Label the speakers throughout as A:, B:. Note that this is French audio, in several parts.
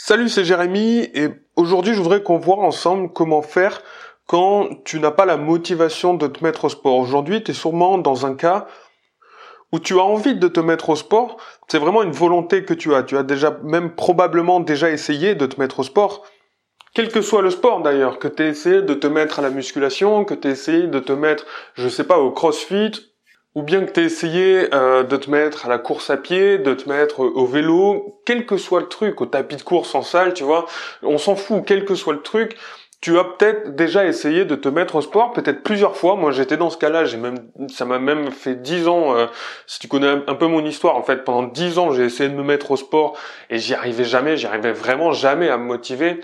A: Salut, c'est Jérémy et aujourd'hui je voudrais qu'on voit ensemble comment faire quand tu n'as pas la motivation de te mettre au sport. Aujourd'hui, tu es sûrement dans un cas où tu as envie de te mettre au sport, c'est vraiment une volonté que tu as. Tu as déjà même probablement déjà essayé de te mettre au sport. Quel que soit le sport d'ailleurs, que tu essayé de te mettre à la musculation, que tu essayé de te mettre, je sais pas, au crossfit, ou bien que tu essayé euh, de te mettre à la course à pied, de te mettre au vélo, quel que soit le truc, au tapis de course en salle, tu vois, on s'en fout, quel que soit le truc, tu as peut-être déjà essayé de te mettre au sport, peut-être plusieurs fois. Moi, j'étais dans ce cas-là. J'ai même, ça m'a même fait dix ans. Euh, si tu connais un peu mon histoire, en fait, pendant dix ans, j'ai essayé de me mettre au sport et j'y arrivais jamais. J'y arrivais vraiment jamais à me motiver.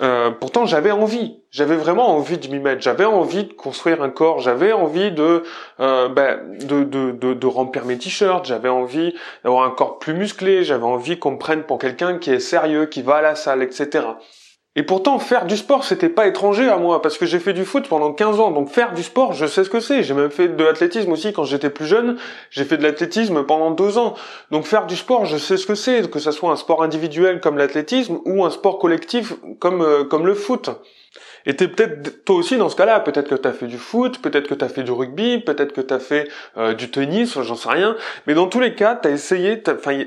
A: Euh, pourtant, j'avais envie. J'avais vraiment envie de m'y mettre. J'avais envie de construire un corps. J'avais envie de, euh, ben, de, de, de, de, remplir mes t-shirts. J'avais envie d'avoir un corps plus musclé. J'avais envie qu'on me prenne pour quelqu'un qui est sérieux, qui va à la salle, etc. Et pourtant, faire du sport, c'était pas étranger à moi, parce que j'ai fait du foot pendant 15 ans. Donc faire du sport, je sais ce que c'est. J'ai même fait de l'athlétisme aussi quand j'étais plus jeune. J'ai fait de l'athlétisme pendant deux ans. Donc faire du sport, je sais ce que c'est, que ce soit un sport individuel comme l'athlétisme ou un sport collectif comme, euh, comme le foot. Et t'es peut-être toi aussi dans ce cas-là. Peut-être que t'as fait du foot, peut-être que t'as fait du rugby, peut-être que t'as fait euh, du tennis, j'en sais rien. Mais dans tous les cas, t'as essayé, enfin,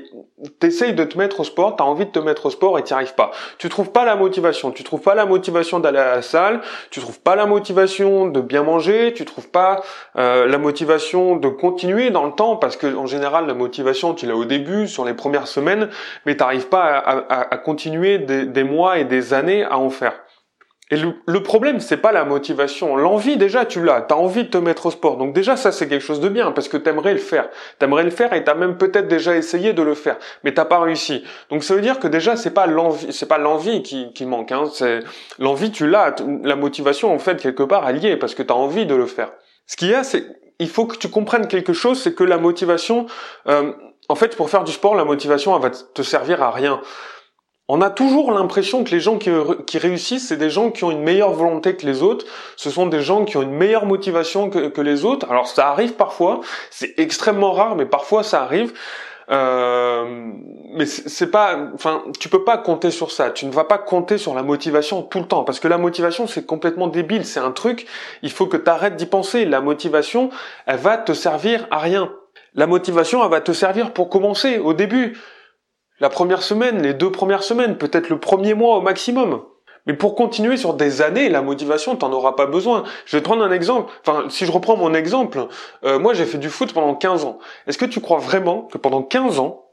A: t'essayes de te mettre au sport, t'as envie de te mettre au sport et t'y arrives pas. Tu trouves pas la motivation, tu trouves pas la motivation d'aller à la salle, tu trouves pas la motivation de bien manger, tu trouves pas euh, la motivation de continuer dans le temps parce que en général la motivation tu l'as au début sur les premières semaines, mais t'arrives pas à, continuer des mois et des années à en faire. Et le, problème, c'est pas la motivation. L'envie, déjà, tu l'as. T'as envie de te mettre au sport. Donc déjà, ça, c'est quelque chose de bien parce que t'aimerais le faire. T'aimerais le faire et t'as même peut-être déjà essayé de le faire, mais t'as pas réussi. Donc ça veut dire que déjà, c'est pas l'envie, c'est pas l'envie qui, qui manque. Hein. C'est l'envie, tu l'as. La motivation, en fait, quelque part, elle est parce que t'as envie de le faire. Ce qu'il y a, c'est il faut que tu comprennes quelque chose, c'est que la motivation, euh, en fait, pour faire du sport, la motivation, elle va te servir à rien on a toujours l'impression que les gens qui, réussissent, c'est des gens qui ont une meilleure volonté que les autres. Ce sont des gens qui ont une meilleure motivation que, les autres. Alors ça arrive parfois, c'est extrêmement rare, mais parfois ça arrive. Euh, mais c'est pas, enfin, tu peux pas compter sur ça. Tu ne vas pas compter sur la motivation tout le temps, parce que la motivation c'est complètement débile. C'est un truc. Il faut que tu arrêtes d'y penser. La motivation, elle va te servir à rien. La motivation, elle va te servir pour commencer au début la première semaine, les deux premières semaines, peut-être le premier mois au maximum. Mais pour continuer sur des années, la motivation, t'en auras pas besoin. Je vais te prendre un exemple. Enfin, si je reprends mon exemple, euh, moi j'ai fait du foot pendant 15 ans. Est-ce que tu crois vraiment que pendant 15 ans,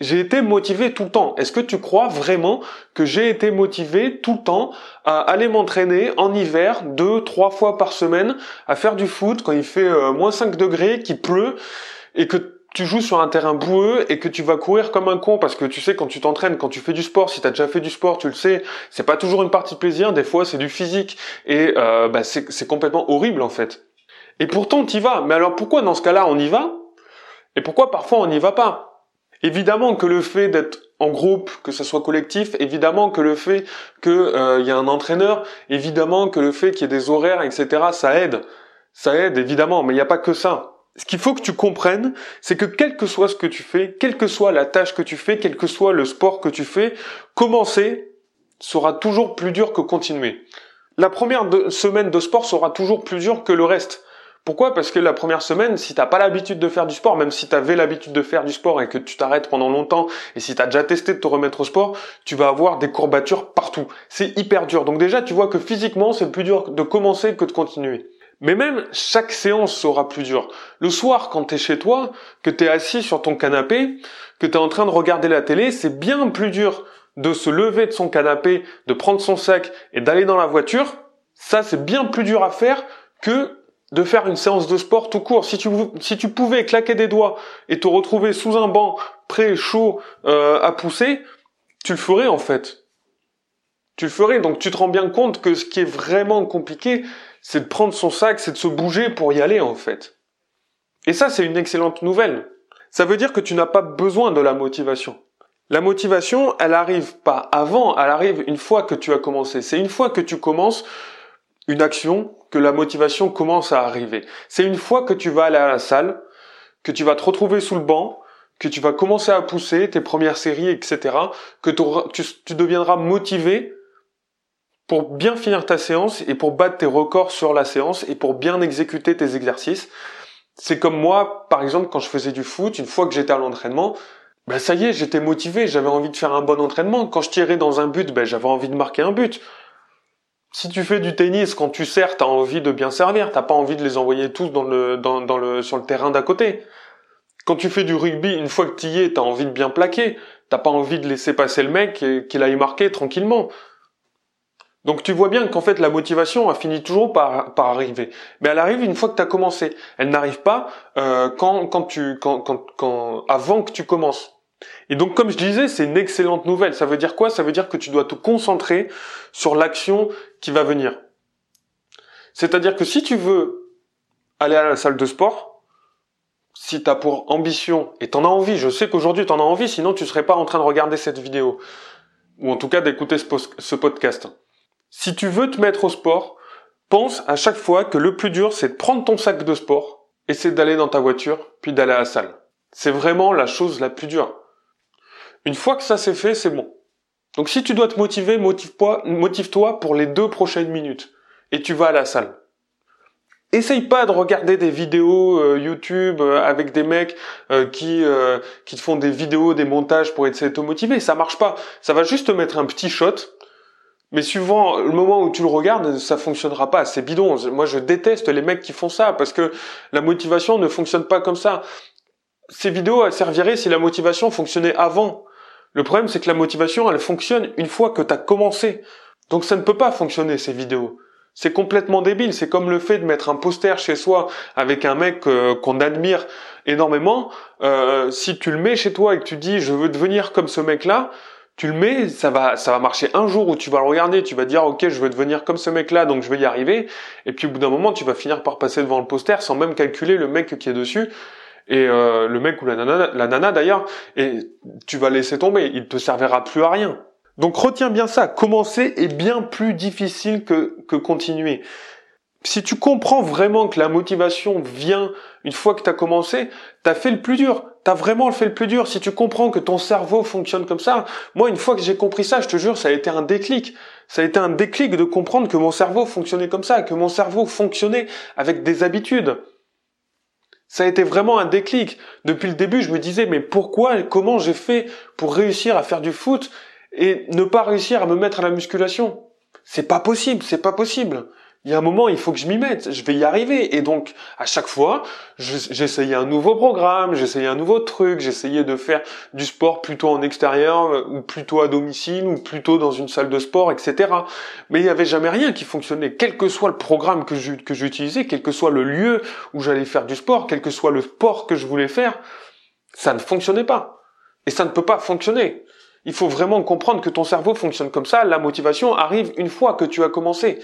A: j'ai été motivé tout le temps? Est-ce que tu crois vraiment que j'ai été motivé tout le temps à aller m'entraîner en hiver deux, trois fois par semaine, à faire du foot quand il fait euh, moins 5 degrés, qu'il pleut, et que tu joues sur un terrain boueux et que tu vas courir comme un con parce que tu sais quand tu t'entraînes, quand tu fais du sport, si tu as déjà fait du sport, tu le sais, c'est pas toujours une partie de plaisir, des fois c'est du physique et euh, bah, c'est complètement horrible en fait. Et pourtant tu y vas. Mais alors pourquoi dans ce cas-là on y va? Et pourquoi parfois on n'y va pas? Évidemment que le fait d'être en groupe, que ce soit collectif, évidemment que le fait qu'il euh, y a un entraîneur, évidemment que le fait qu'il y ait des horaires, etc., ça aide. Ça aide évidemment, mais il n'y a pas que ça ce qu'il faut que tu comprennes, c'est que quel que soit ce que tu fais, quelle que soit la tâche que tu fais, quel que soit le sport que tu fais, commencer sera toujours plus dur que continuer. La première semaine de sport sera toujours plus dure que le reste. Pourquoi? Parce que la première semaine, si t'as pas l'habitude de faire du sport, même si tu avais l'habitude de faire du sport et que tu t'arrêtes pendant longtemps, et si tu as déjà testé de te remettre au sport, tu vas avoir des courbatures partout. C'est hyper dur. Donc déjà, tu vois que physiquement, c'est plus dur de commencer que de continuer. Mais même chaque séance sera plus dure. Le soir, quand t'es chez toi, que t'es assis sur ton canapé, que t'es en train de regarder la télé, c'est bien plus dur de se lever de son canapé, de prendre son sac et d'aller dans la voiture. Ça, c'est bien plus dur à faire que de faire une séance de sport tout court. Si tu, pouvais claquer des doigts et te retrouver sous un banc, prêt, chaud, euh, à pousser, tu le ferais en fait. Tu le ferais. Donc tu te rends bien compte que ce qui est vraiment compliqué, c'est de prendre son sac, c'est de se bouger pour y aller en fait. Et ça, c'est une excellente nouvelle. Ça veut dire que tu n'as pas besoin de la motivation. La motivation, elle arrive pas avant, elle arrive une fois que tu as commencé. C'est une fois que tu commences une action que la motivation commence à arriver. C'est une fois que tu vas aller à la salle, que tu vas te retrouver sous le banc, que tu vas commencer à pousser tes premières séries, etc., que tu, deviendras motivé pour bien finir ta séance et pour battre tes records sur la séance et pour bien exécuter tes exercices. C'est comme moi, par exemple, quand je faisais du foot, une fois que j'étais à l'entraînement, ben ça y est, j'étais motivé, j'avais envie de faire un bon entraînement. Quand je tirais dans un but, ben j'avais envie de marquer un but. Si tu fais du tennis, quand tu sers, t'as envie de bien servir, t'as pas envie de les envoyer tous dans le, dans, le, sur le terrain d'à côté. Quand tu fais du rugby, une fois que tu y es, t'as envie de bien plaquer. T'as pas envie de laisser passer le mec et qu'il aille marquer tranquillement. Donc tu vois bien qu'en fait la motivation a fini toujours par, arriver. Mais elle arrive une fois que tu as commencé. Elle n'arrive pas euh, quand, quand tu, quand, quand, avant que tu commences. Et donc comme je disais, c'est une excellente nouvelle. Ça veut dire quoi? Ça veut dire que tu dois te concentrer sur l'action qui va venir. C'est-à-dire que si tu veux aller à la salle de sport, si tu as pour ambition, et tu en as envie, je sais qu'aujourd'hui tu en as envie, sinon tu serais pas en train de regarder cette vidéo, ou en tout cas d'écouter ce podcast. Si tu veux te mettre au sport, pense à chaque fois que le plus dur, c'est de prendre ton sac de sport et c'est d'aller dans ta voiture, puis d'aller à la salle. C'est vraiment la chose la plus dure. Une fois que ça c'est fait, c'est bon. Donc si tu dois te motiver, motive-toi pour les deux prochaines minutes et tu vas à la salle. Essaye pas de regarder des vidéos euh, YouTube euh, avec des mecs euh, qui qui te font des vidéos, des montages pour essayer de te motiver. Ça marche pas. Ça va juste te mettre un petit shot mais suivant le moment où tu le regardes, ça fonctionnera pas. C'est bidon. Moi, je déteste les mecs qui font ça parce que la motivation ne fonctionne pas comme ça. Ces vidéos, elles serviraient si la motivation fonctionnait avant. Le problème, c'est que la motivation, elle fonctionne une fois que tu as commencé. Donc ça ne peut pas fonctionner, ces vidéos. C'est complètement débile. C'est comme le fait de mettre un poster chez soi avec un mec euh, qu'on admire énormément. Euh, si tu le mets chez toi et que tu dis je veux devenir comme ce mec-là, tu le mets, ça va, ça va marcher un jour où tu vas le regarder, tu vas dire ok, je veux devenir comme ce mec-là, donc je vais y arriver. Et puis au bout d'un moment, tu vas finir par passer devant le poster sans même calculer le mec qui est dessus et euh, le mec ou la nana, la nana d'ailleurs, et tu vas laisser tomber. Il te servira plus à rien. Donc retiens bien ça. Commencer est bien plus difficile que que continuer si tu comprends vraiment que la motivation vient une fois que tu as commencé, tu as fait le plus dur. Tu as vraiment fait le plus dur. Si tu comprends que ton cerveau fonctionne comme ça, moi une fois que j'ai compris ça, je te jure, ça a été un déclic. Ça a été un déclic de comprendre que mon cerveau fonctionnait comme ça, que mon cerveau fonctionnait avec des habitudes. Ça a été vraiment un déclic. Depuis le début, je me disais, mais pourquoi, comment j'ai fait pour réussir à faire du foot et ne pas réussir à me mettre à la musculation? C'est pas possible, c'est pas possible il y a un moment, il faut que je m'y mette, je vais y arriver. Et donc, à chaque fois, j'essayais un nouveau programme, j'essayais un nouveau truc, j'essayais de faire du sport plutôt en extérieur, euh, ou plutôt à domicile, ou plutôt dans une salle de sport, etc. Mais il n'y avait jamais rien qui fonctionnait. Quel que soit le programme que j'utilisais, quel que soit le lieu où j'allais faire du sport, quel que soit le sport que je voulais faire, ça ne fonctionnait pas. Et ça ne peut pas fonctionner. Il faut vraiment comprendre que ton cerveau fonctionne comme ça. La motivation arrive une fois que tu as commencé.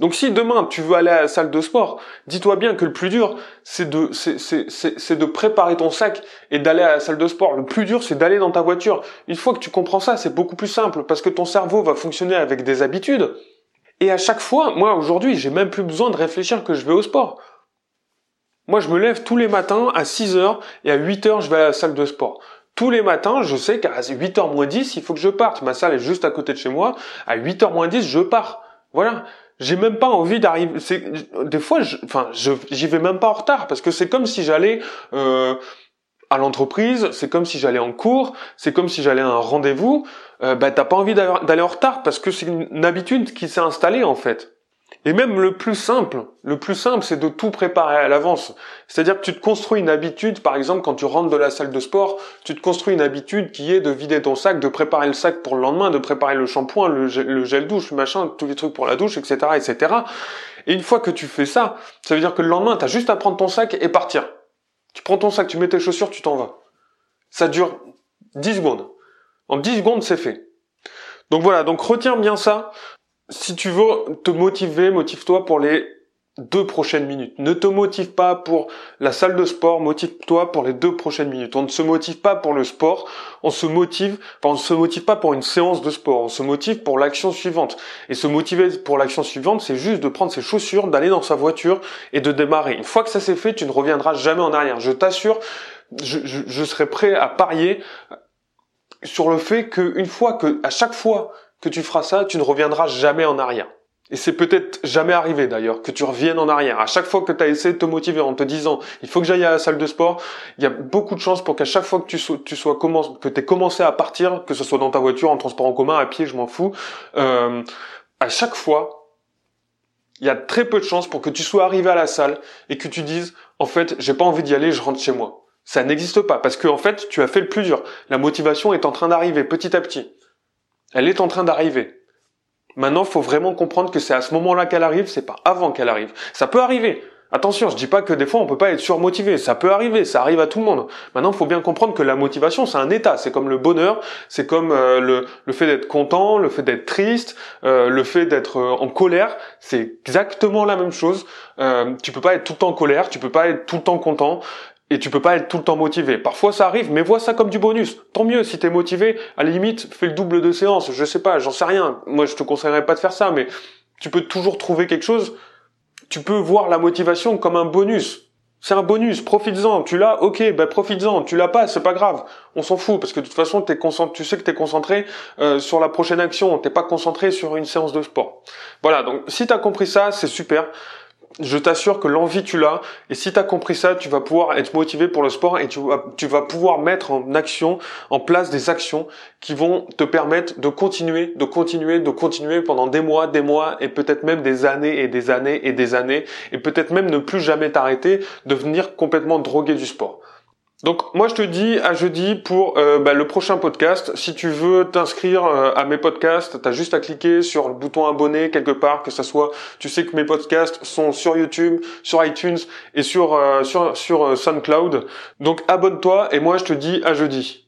A: Donc si demain tu veux aller à la salle de sport, dis-toi bien que le plus dur, c'est de, c'est, de préparer ton sac et d'aller à la salle de sport. Le plus dur, c'est d'aller dans ta voiture. Une fois que tu comprends ça, c'est beaucoup plus simple parce que ton cerveau va fonctionner avec des habitudes. Et à chaque fois, moi aujourd'hui, j'ai même plus besoin de réfléchir que je vais au sport. Moi, je me lève tous les matins à 6 heures et à 8 heures, je vais à la salle de sport. Tous les matins, je sais qu'à 8h moins 10, il faut que je parte. Ma salle est juste à côté de chez moi. À 8h moins 10, je pars. Voilà j'ai même pas envie d'arriver. des fois, je, enfin, j'y vais même pas en retard parce que c'est comme si j'allais euh, à l'entreprise, c'est comme si j'allais en cours, c'est comme si j'allais à un rendez-vous. Euh, bah, t'as pas envie d'aller en retard parce que c'est une habitude qui s'est installée en fait. Et même le plus simple, le plus simple, c'est de tout préparer à l'avance. C'est-à-dire que tu te construis une habitude, par exemple, quand tu rentres de la salle de sport, tu te construis une habitude qui est de vider ton sac, de préparer le sac pour le lendemain, de préparer le shampoing, le, gel, douche, machin, tous les trucs pour la douche, etc., etc. Et une fois que tu fais ça, ça veut dire que le lendemain, tu as juste à prendre ton sac et partir. Tu prends ton sac, tu mets tes chaussures, tu t'en vas. Ça dure 10 secondes. En 10 secondes, c'est fait. Donc voilà, donc retiens bien ça si tu veux te motiver, motive-toi pour les deux prochaines minutes. Ne te motive pas pour la salle de sport, motive-toi pour les deux prochaines minutes. On ne se motive pas pour le sport, on se motive, enfin on ne se motive pas pour une séance de sport, on se motive pour l'action suivante. Et se motiver pour l'action suivante, c'est juste de prendre ses chaussures, d'aller dans sa voiture et de démarrer. Une fois que ça s'est fait, tu ne reviendras jamais en arrière. Je t'assure, je, je, serais prêt à parier sur le fait qu'une fois que, à chaque fois que tu feras ça, tu ne reviendras jamais en arrière. Et c'est peut-être jamais arrivé d'ailleurs que tu reviennes en arrière. À chaque fois que tu as essayé de te motiver en te disant il faut que j'aille à la salle de sport, il y a beaucoup de chances pour qu'à chaque fois que tu sois, tu que commencé à partir, que ce soit dans ta voiture, en transport en commun, à pied, je m'en fous, euh, à chaque fois, il y a très peu de chances pour que tu sois arrivé à la salle et que tu dises en fait j'ai pas envie d'y aller, je rentre chez moi. Ça n'existe pas parce que en fait tu as fait le plus dur. La motivation est en train d'arriver petit à petit. Elle est en train d'arriver. Maintenant, faut vraiment comprendre que c'est à ce moment-là qu'elle arrive, c'est pas avant qu'elle arrive. Ça peut arriver. Attention, je dis pas que des fois on peut pas être surmotivé, ça peut arriver, ça arrive à tout le monde. Maintenant, faut bien comprendre que la motivation, c'est un état, c'est comme le bonheur, c'est comme euh, le, le, fait d'être content, le fait d'être triste, euh, le fait d'être euh, en colère, c'est exactement la même chose. Tu peux pas être tout le temps en colère, tu peux pas être tout le temps content et tu peux pas être tout le temps motivé. Parfois ça arrive, mais vois ça comme du bonus. Tant mieux si tu es motivé, à la limite, fais le double de séance, je sais pas, j'en sais rien. Moi je te conseillerais pas de faire ça, mais tu peux toujours trouver quelque chose. Tu peux voir la motivation comme un bonus. C'est un bonus, profites-en. Tu l'as, ok, ben profites-en. Tu l'as pas, c'est pas grave. On s'en fout parce que de toute façon, tu sais que t'es concentré euh, sur la prochaine action. T'es pas concentré sur une séance de sport. Voilà. Donc, si t'as compris ça, c'est super je t'assure que l'envie tu l'as et si tu as compris ça, tu vas pouvoir être motivé pour le sport et tu vas, pouvoir mettre en action, en place des actions qui vont te permettre de continuer, de continuer, de continuer pendant des mois, des mois et peut-être même des années et des années et des années et peut-être même ne plus jamais t'arrêter, devenir complètement drogué du sport. Donc moi je te dis à jeudi pour euh, bah, le prochain podcast. Si tu veux t'inscrire euh, à mes podcasts, tu as juste à cliquer sur le bouton abonner quelque part, que ça soit, tu sais que mes podcasts sont sur YouTube, sur iTunes et sur euh, sur sur SoundCloud. Donc abonne-toi et moi je te dis à jeudi.